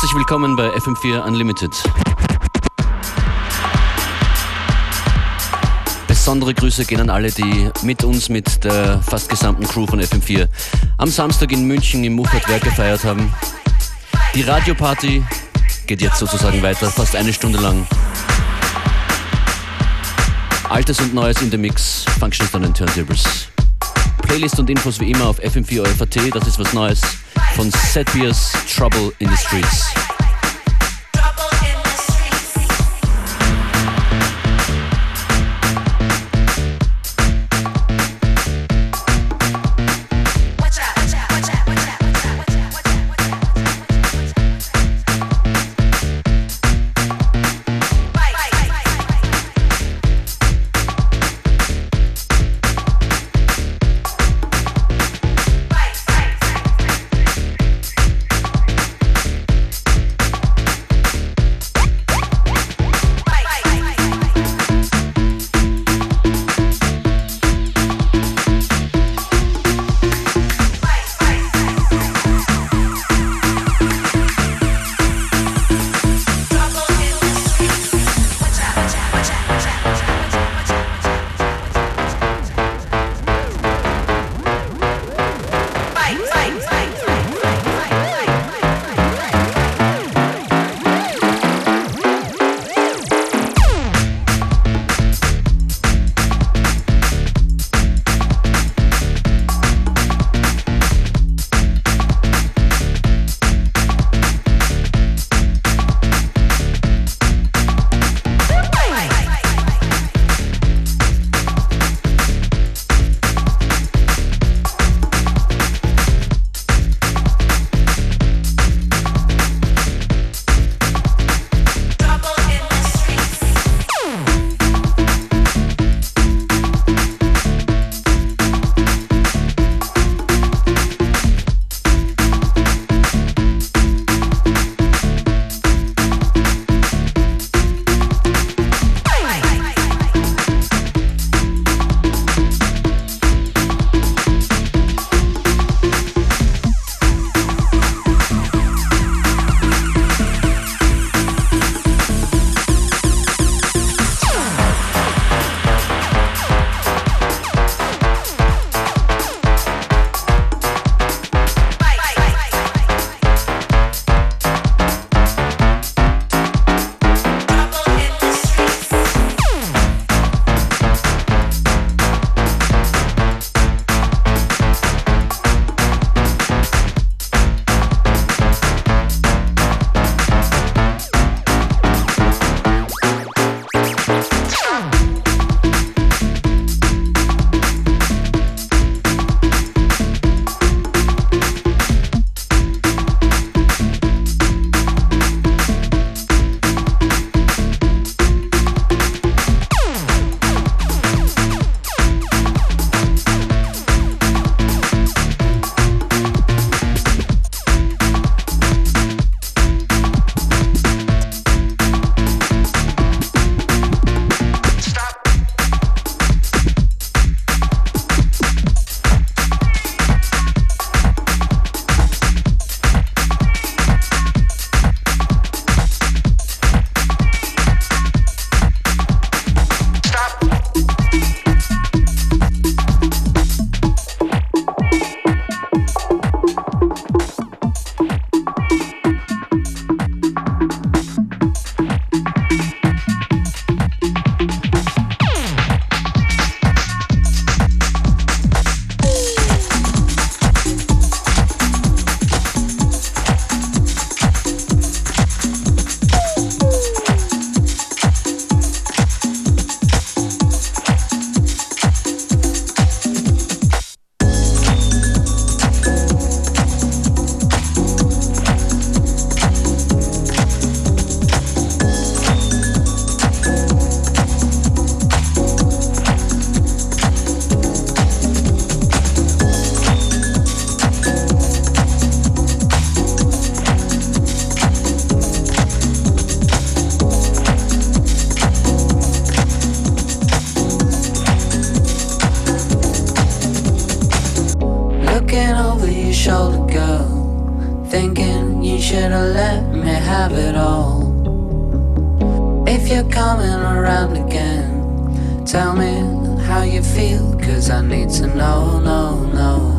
Herzlich willkommen bei FM4 Unlimited. Besondere Grüße gehen an alle, die mit uns, mit der fast gesamten Crew von FM4 am Samstag in München im Muchertwerk gefeiert haben. Die Radioparty geht jetzt sozusagen weiter, fast eine Stunde lang. Altes und Neues in der Mix, Functions an den Turntables. Playlist und Infos wie immer auf fm4.at, das ist was Neues von Setbiers Trouble in the Streets. Have it all. If you're coming around again, tell me how you feel, cause I need to know, no, no.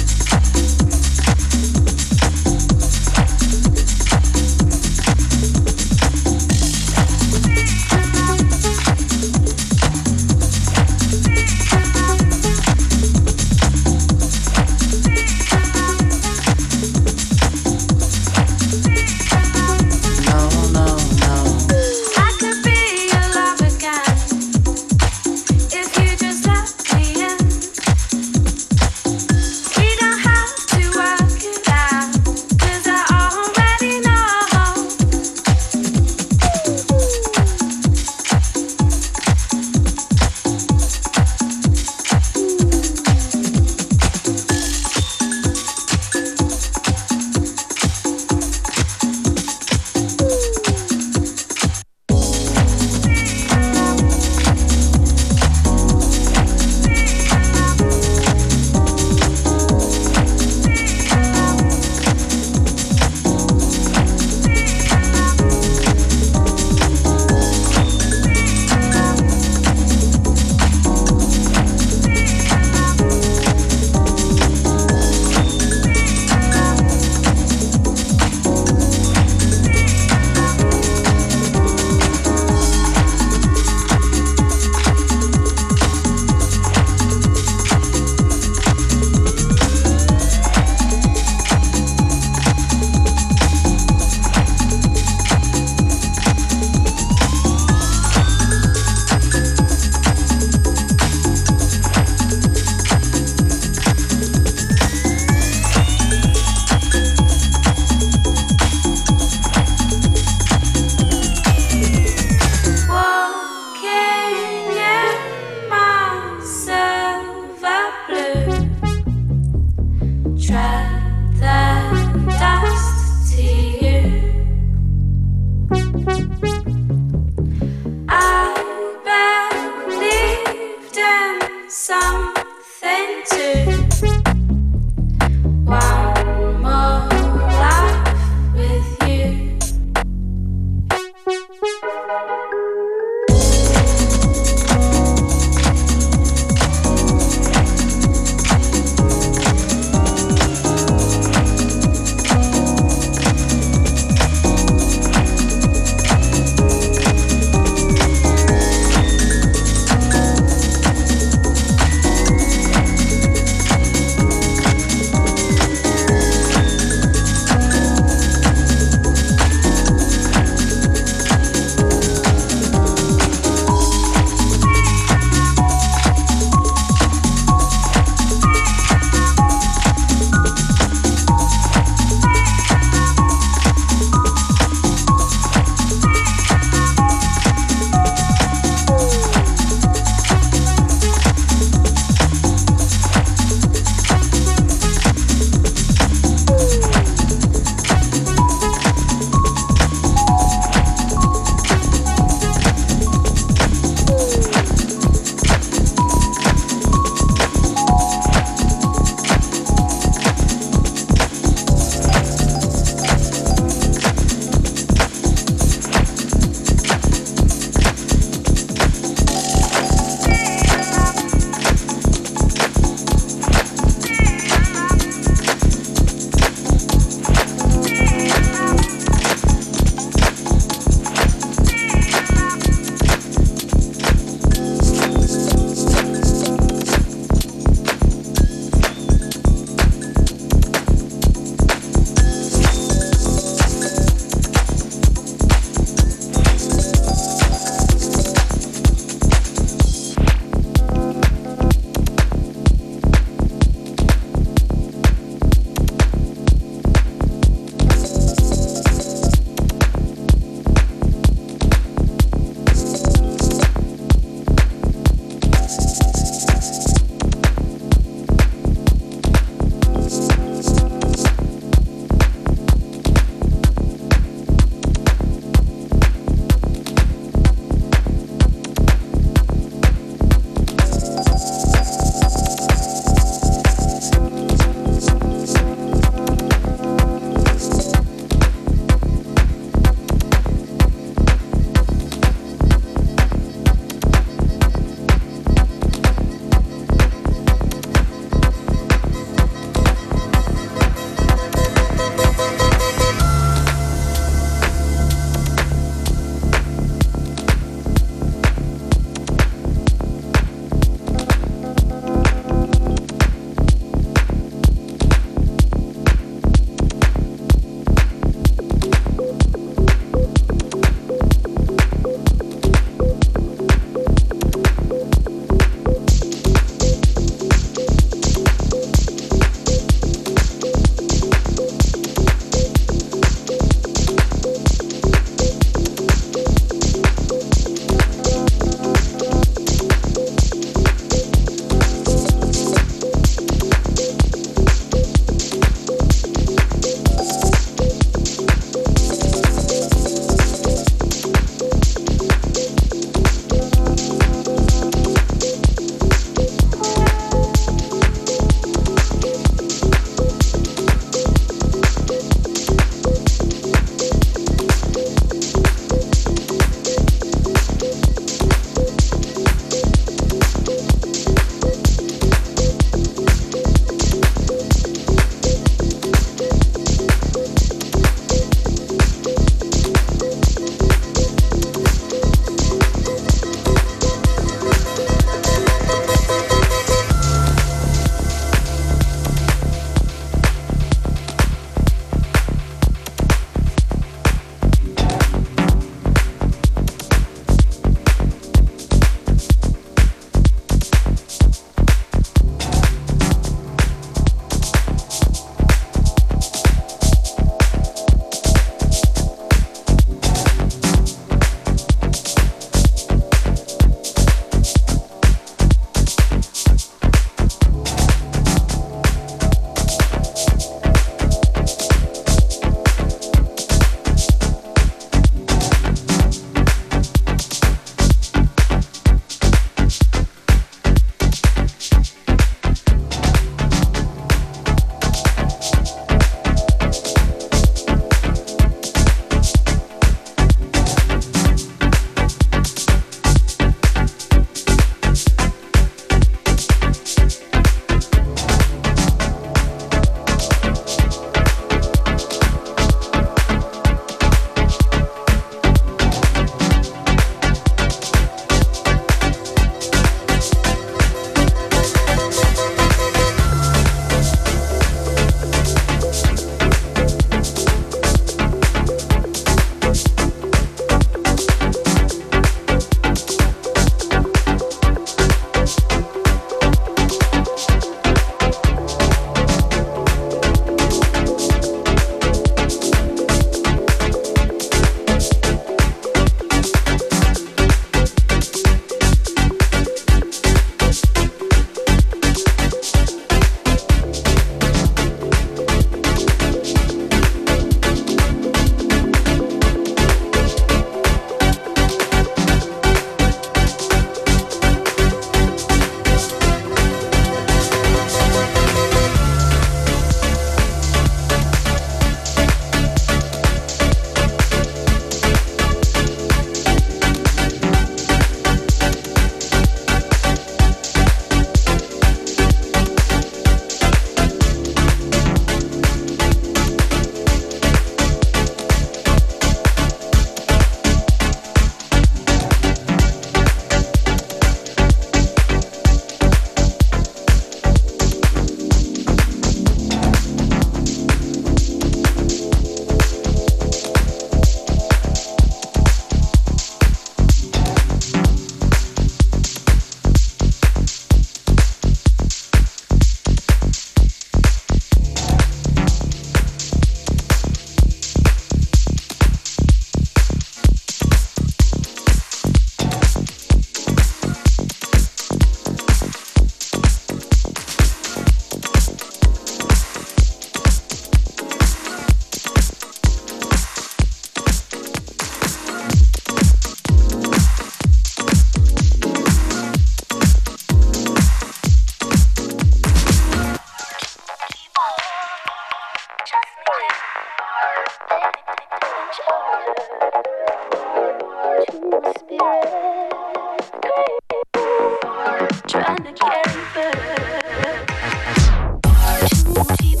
Unlimited.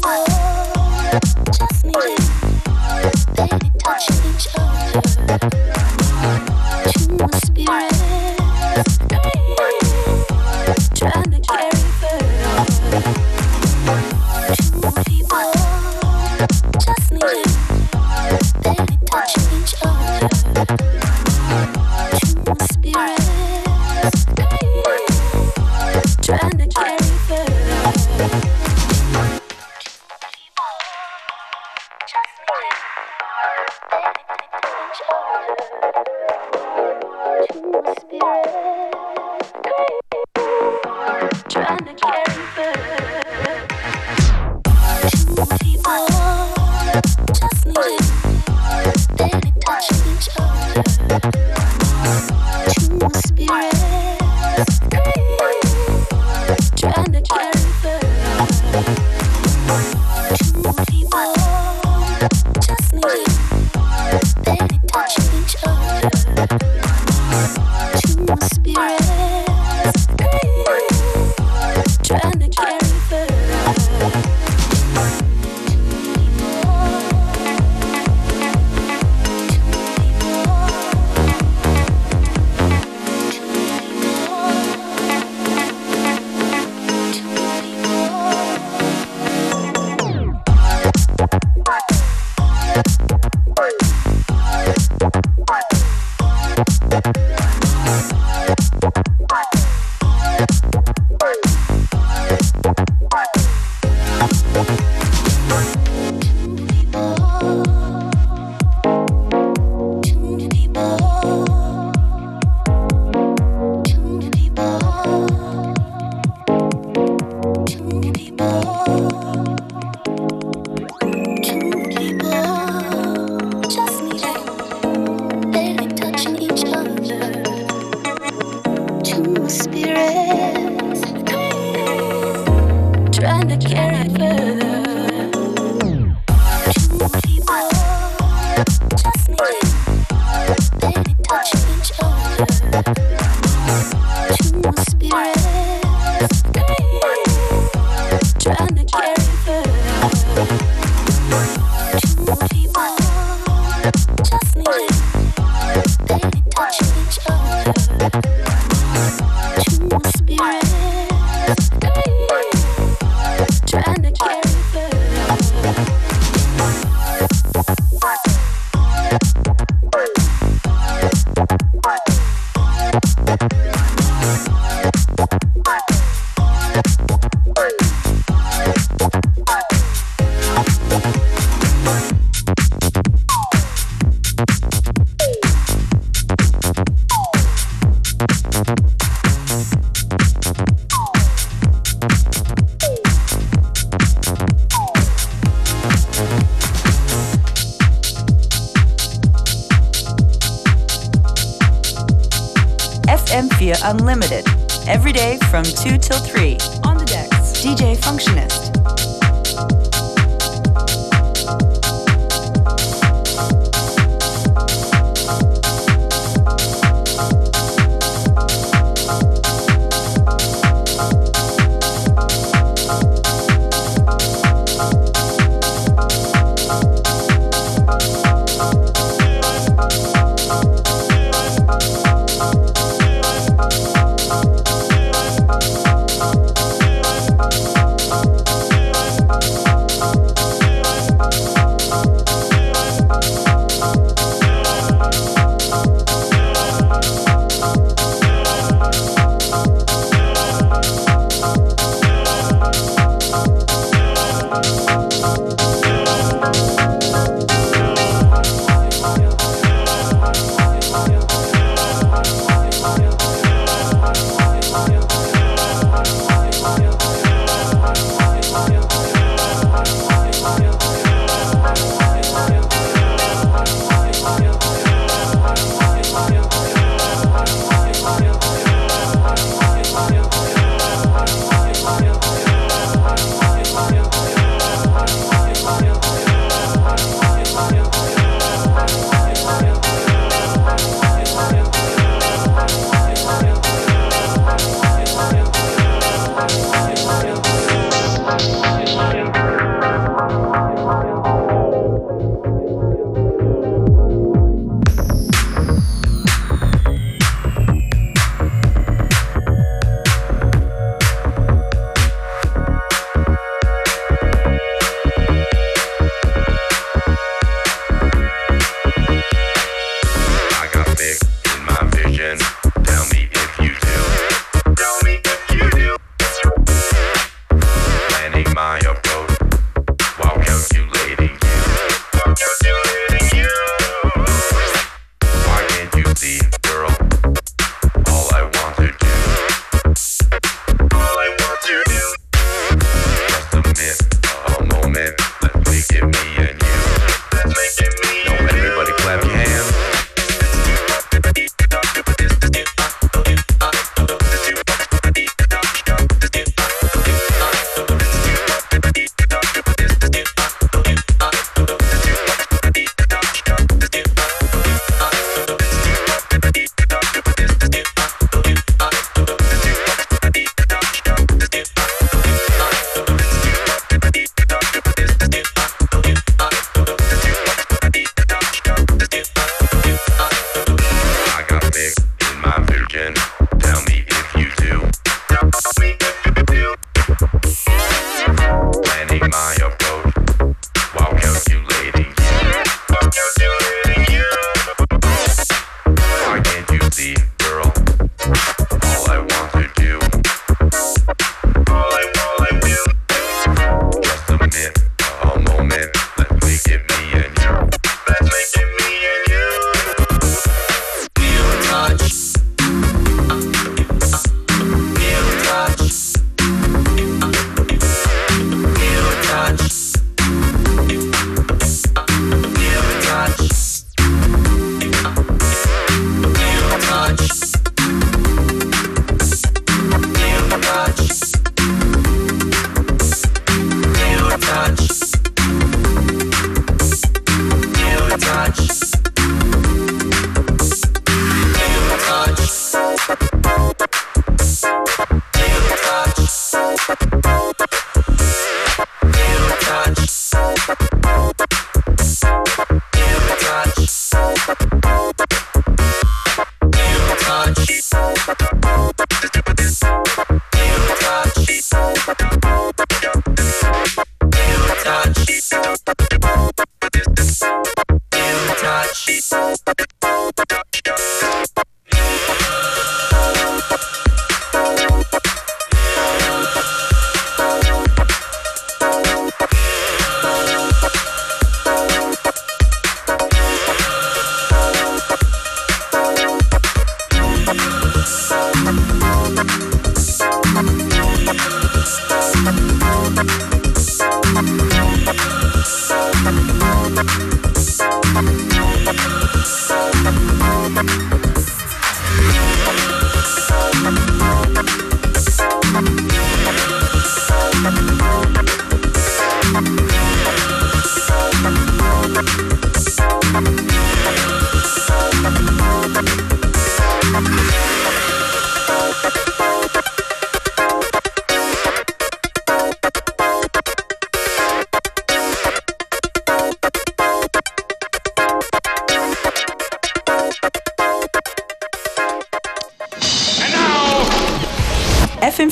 From 2 till 3. On the decks, DJ Functionist.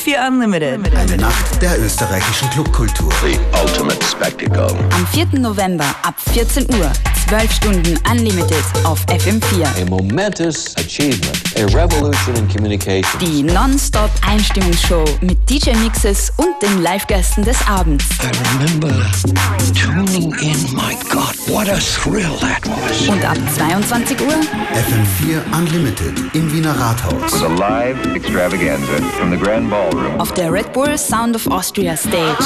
FM4 Unlimited. Eine Nacht der österreichischen Clubkultur. The ultimate spectacle. Am 4. November ab 14 Uhr. 12 Stunden Unlimited auf FM4. A momentous achievement. A revolution in communication. Die Non-Stop Einstimmungsshow mit DJ-Mixes und den Live-Gästen des Abends. I remember tuning in. My God, what a thrill that was. Und ab 22 Uhr FM4 Unlimited im Wiener Rathaus. a live extravaganza from the Grand Ballroom. auf der Red Bull Sound of Austria Stage.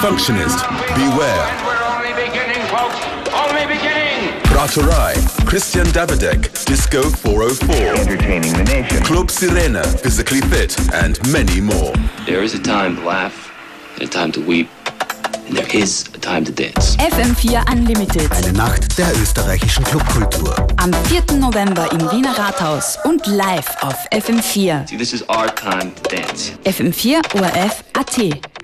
Functionist, beware. We're only beginning, folks. Only beginning. Brauerei, Christian Davidek, Disco 404. Entertaining the nation. Club Sirena, Physically Fit, and many more. There is a time to laugh and a time to weep. And there is a time to dance. FM4 Unlimited. Eine Nacht der österreichischen Clubkultur. Am 4. November im Wiener Rathaus und live auf FM4. See, this is our time to dance. FM4 ORF AT.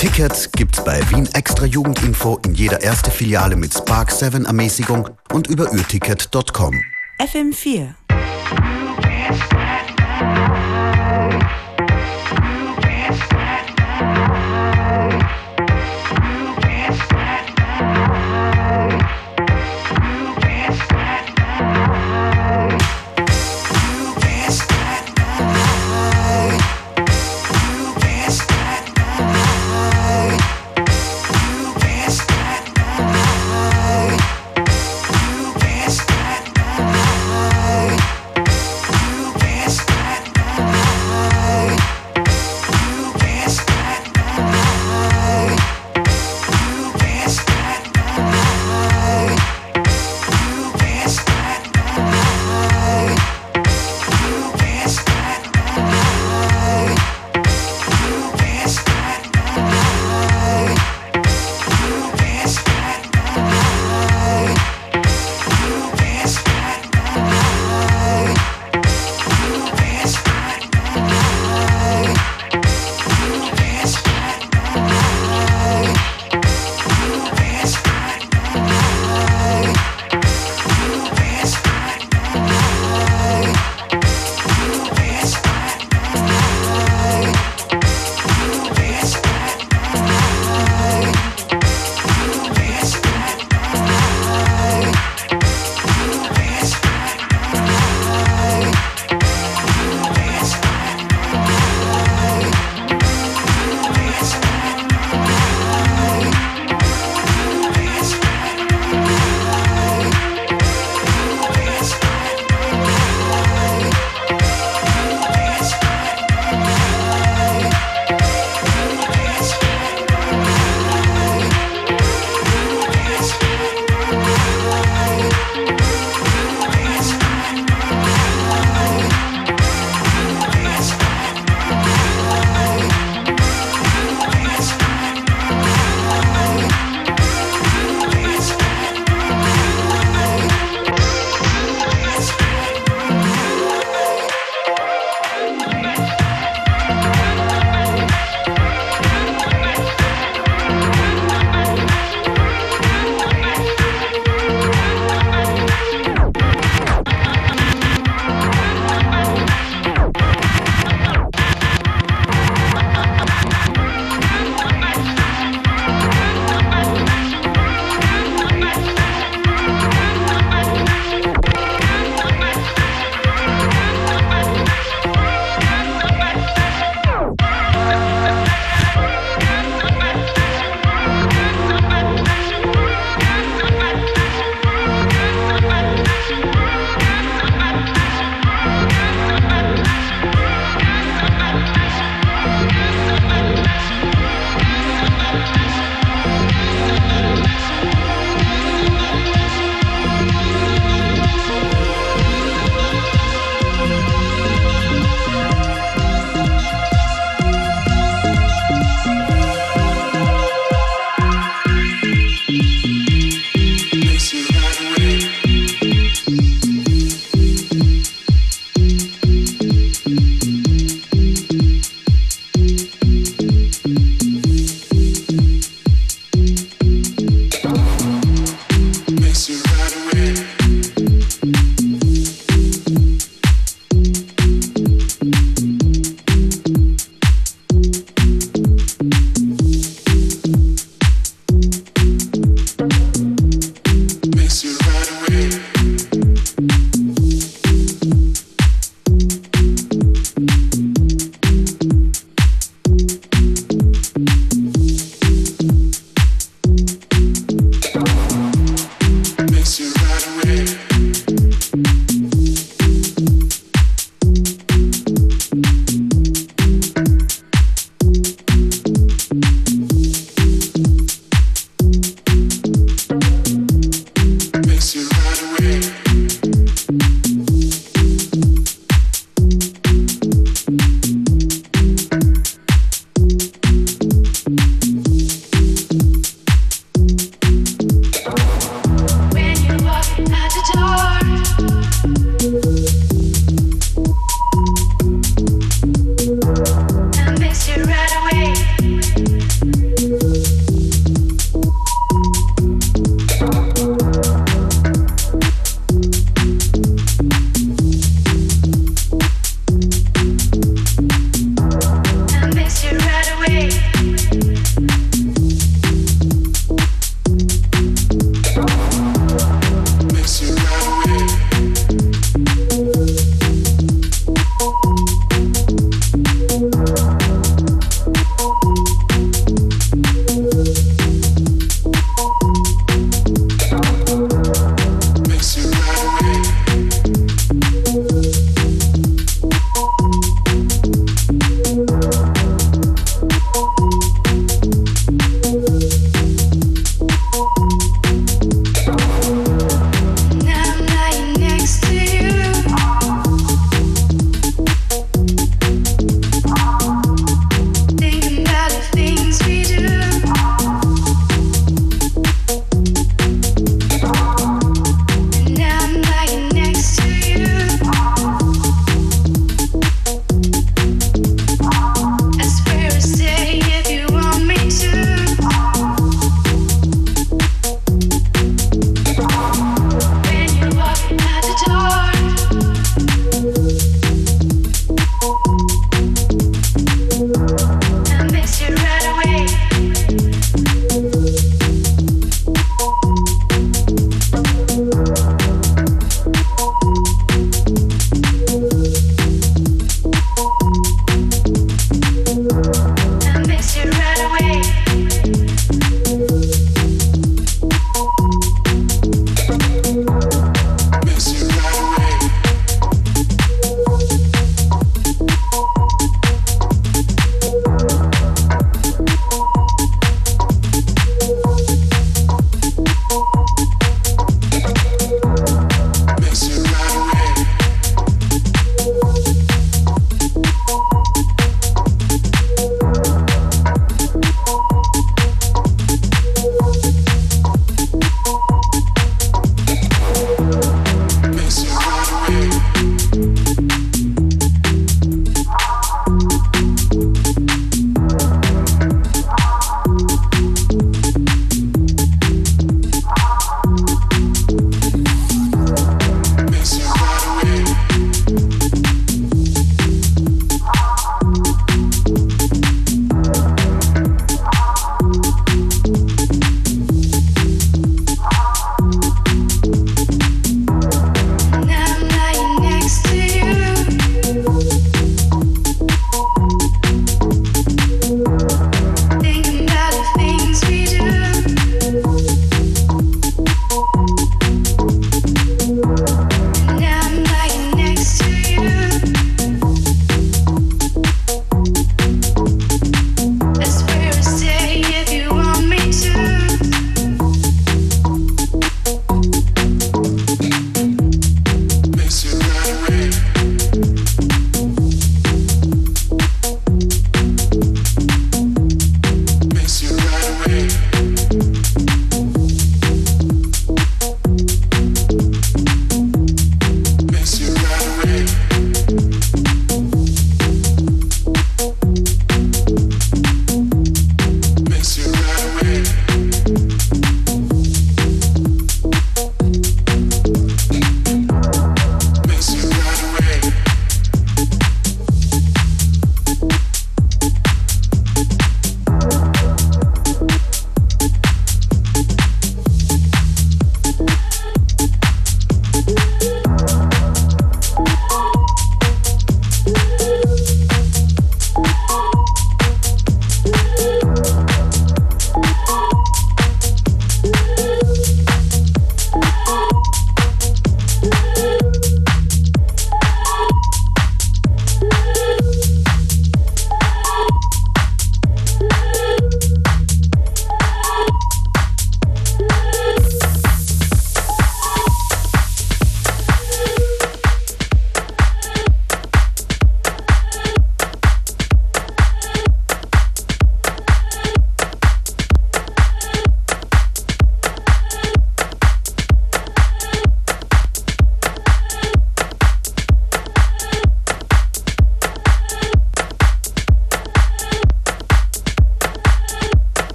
Tickets gibt's bei Wien Extra Jugendinfo in jeder erste Filiale mit Spark 7 Ermäßigung und über ürticket.com. FM4.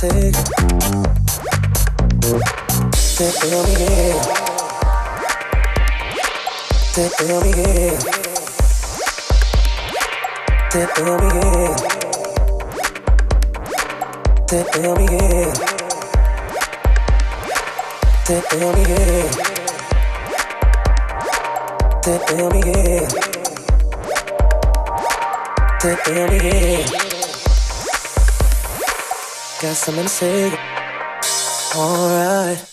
sick. They in me here. They feel me here. Take feel me here. They in me here. They feel me here. They me here. Me here got something to say. Alright.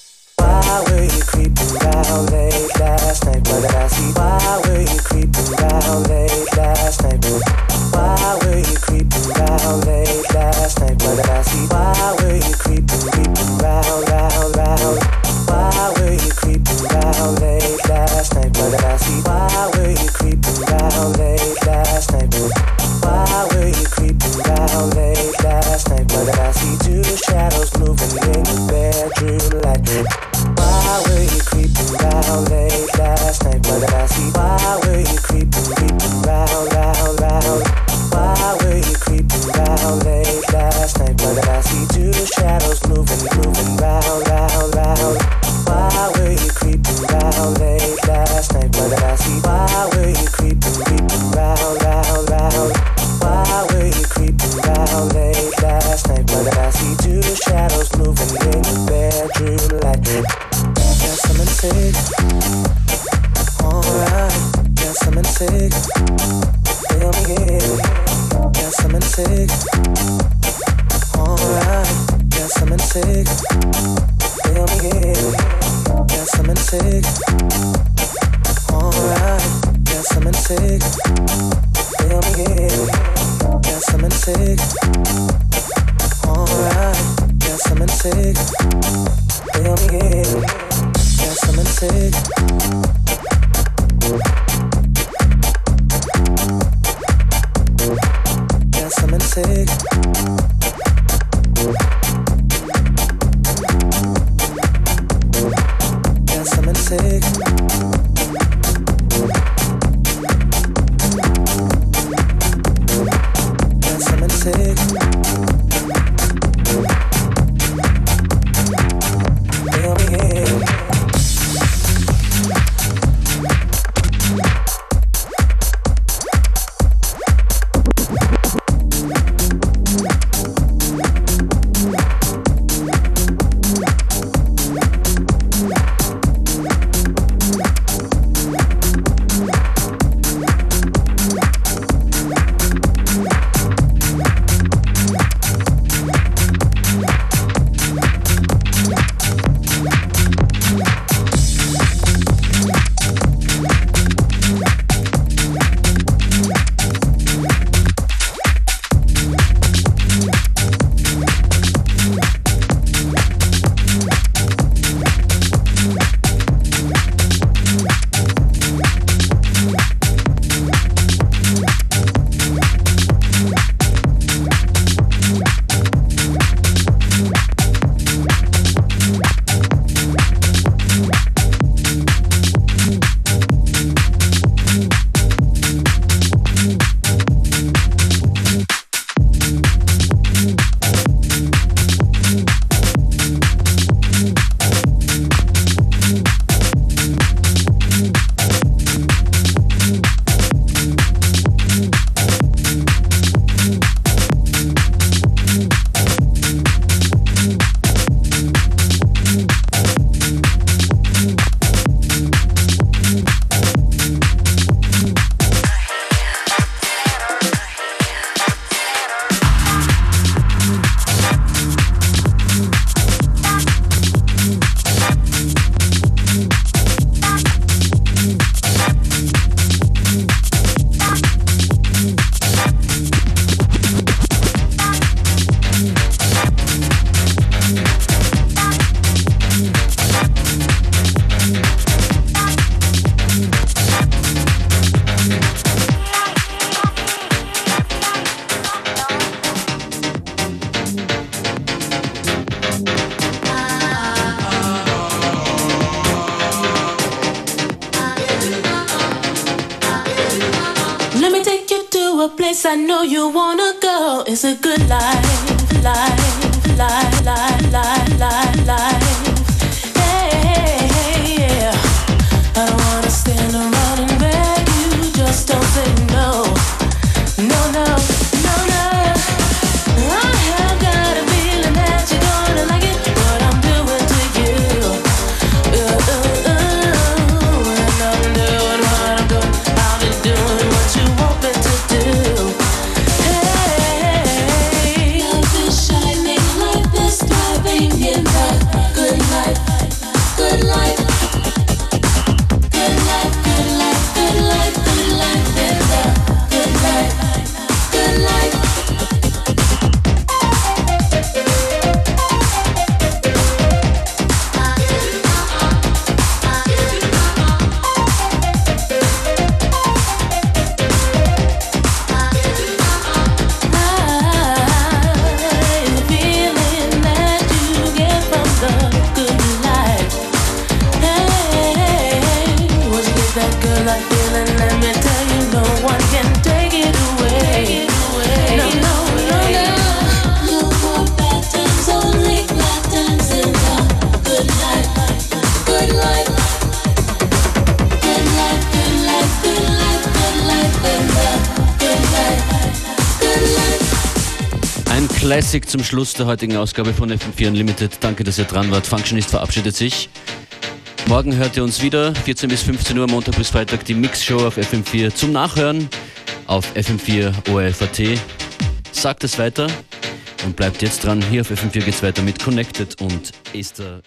Klassik zum Schluss der heutigen Ausgabe von FM4 Unlimited. Danke, dass ihr dran wart. Functionist verabschiedet sich. Morgen hört ihr uns wieder, 14 bis 15 Uhr, Montag bis Freitag, die Mixshow auf FM4 zum Nachhören auf FM4 ORFAT. Sagt es weiter und bleibt jetzt dran. Hier auf FM4 geht es weiter mit Connected und Esther.